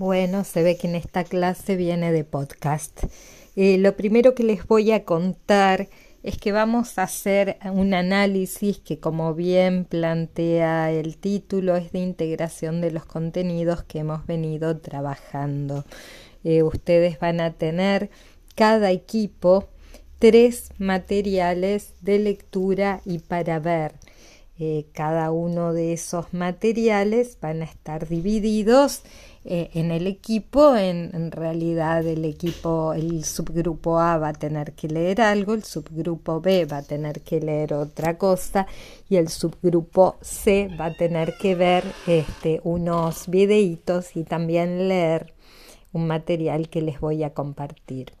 Bueno, se ve que en esta clase viene de podcast. Eh, lo primero que les voy a contar es que vamos a hacer un análisis que, como bien plantea el título, es de integración de los contenidos que hemos venido trabajando. Eh, ustedes van a tener cada equipo tres materiales de lectura y para ver. Eh, cada uno de esos materiales van a estar divididos eh, en el equipo, en, realidad el equipo, el subgrupo A va a tener que leer algo, el subgrupo B va a tener que leer otra cosa y el subgrupo C va a tener que ver este, unos videitos y también leer un material que les voy a compartir.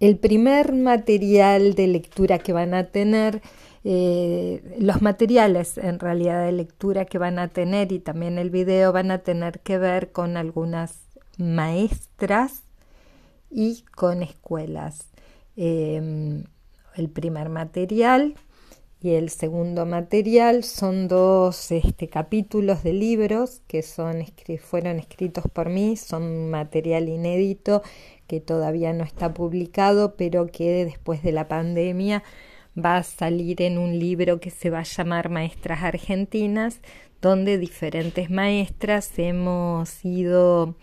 El primer material de lectura que van a tener eh, los materiales en realidad de lectura que van a tener y también el video van a tener que ver con algunas maestras y con escuelas. Em, el primer material y el segundo material son dos este, capítulos de libros que son, fueron escritos por mí, son material inédito que todavía no está publicado, pero que después de la pandemia va a salir en un libro que se va a llamar Maestras Argentinas, donde diferentes maestras hemos ido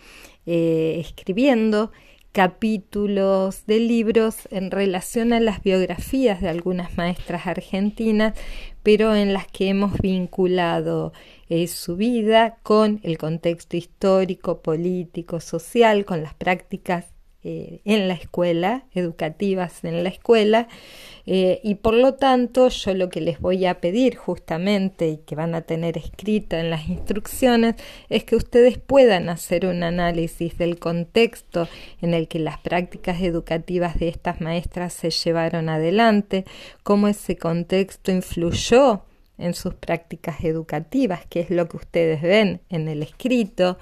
eh, escribiendo capítulos de libros en relación a las biografías de algunas maestras argentinas, pero en las que hemos vinculado eh, su vida con el contexto histórico, político, social, con las prácticas eh, en la escuela, educativas en la escuela, eh, y por lo tanto yo lo que les voy a pedir justamente y que van a tener escrito en las instrucciones es que ustedes puedan hacer un análisis del contexto en el que las prácticas educativas de estas maestras se llevaron adelante, cómo ese contexto influyó en sus prácticas educativas, que es lo que ustedes ven en el escrito,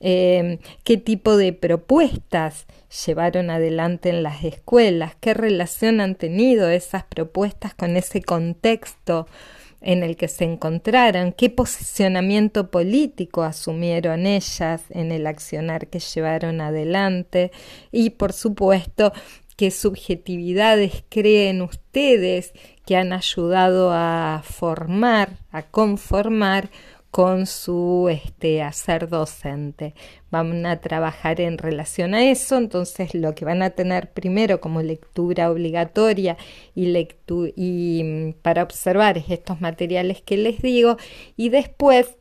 eh, qué tipo de propuestas llevaron adelante en las escuelas, qué relación han tenido esas propuestas con ese contexto en el que se encontraran, qué posicionamiento político asumieron ellas en el accionar que llevaron adelante y por supuesto qué subjetividades creen ustedes que han ayudado a formar, a conformar con su este, hacer docente. Van a trabajar en relación a eso, entonces lo que van a tener primero como lectura obligatoria y, y mm, para observar es estos materiales que les digo y después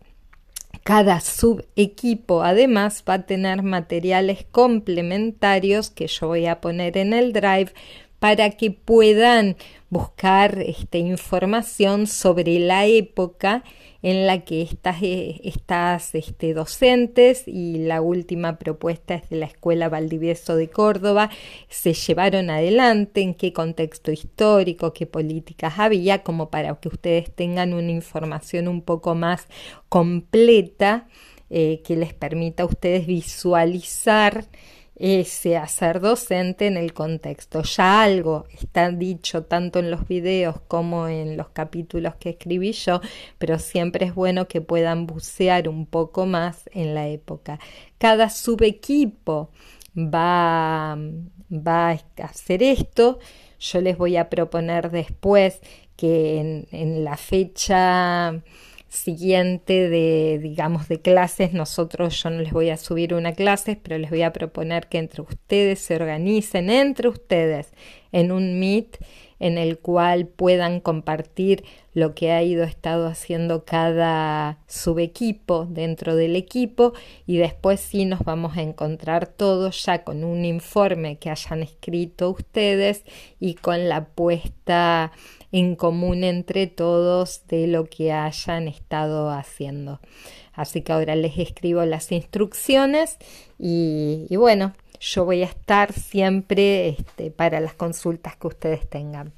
cada subequipo además va a tener materiales complementarios que yo voy a poner en el drive para que puedan buscar esta información sobre la época en la que estas, eh, estas este, docentes y la última propuesta es de la Escuela Valdivieso de Córdoba se llevaron adelante, en qué contexto histórico, qué políticas había, como para que ustedes tengan una información un poco más completa eh, que les permita a ustedes visualizar ese hacer docente en el contexto. Ya algo está dicho tanto en los videos como en los capítulos que escribí yo, pero siempre es bueno que puedan bucear un poco más en la época. Cada subequipo va, va a hacer esto. Yo les voy a proponer después que en, en la fecha siguiente de, digamos, de clases, nosotros yo no les voy a subir una clase, pero les voy a proponer que entre ustedes se organicen, entre ustedes, en un meet en el cual puedan compartir lo que ha ido estado haciendo cada subequipo dentro del equipo y después sí nos vamos a encontrar todos ya con un informe que hayan escrito ustedes y con la puesta en común entre todos de lo que hayan estado haciendo. Así que ahora les escribo las instrucciones y, bueno, yo voy a estar siempre este, para las consultas que ustedes tengan.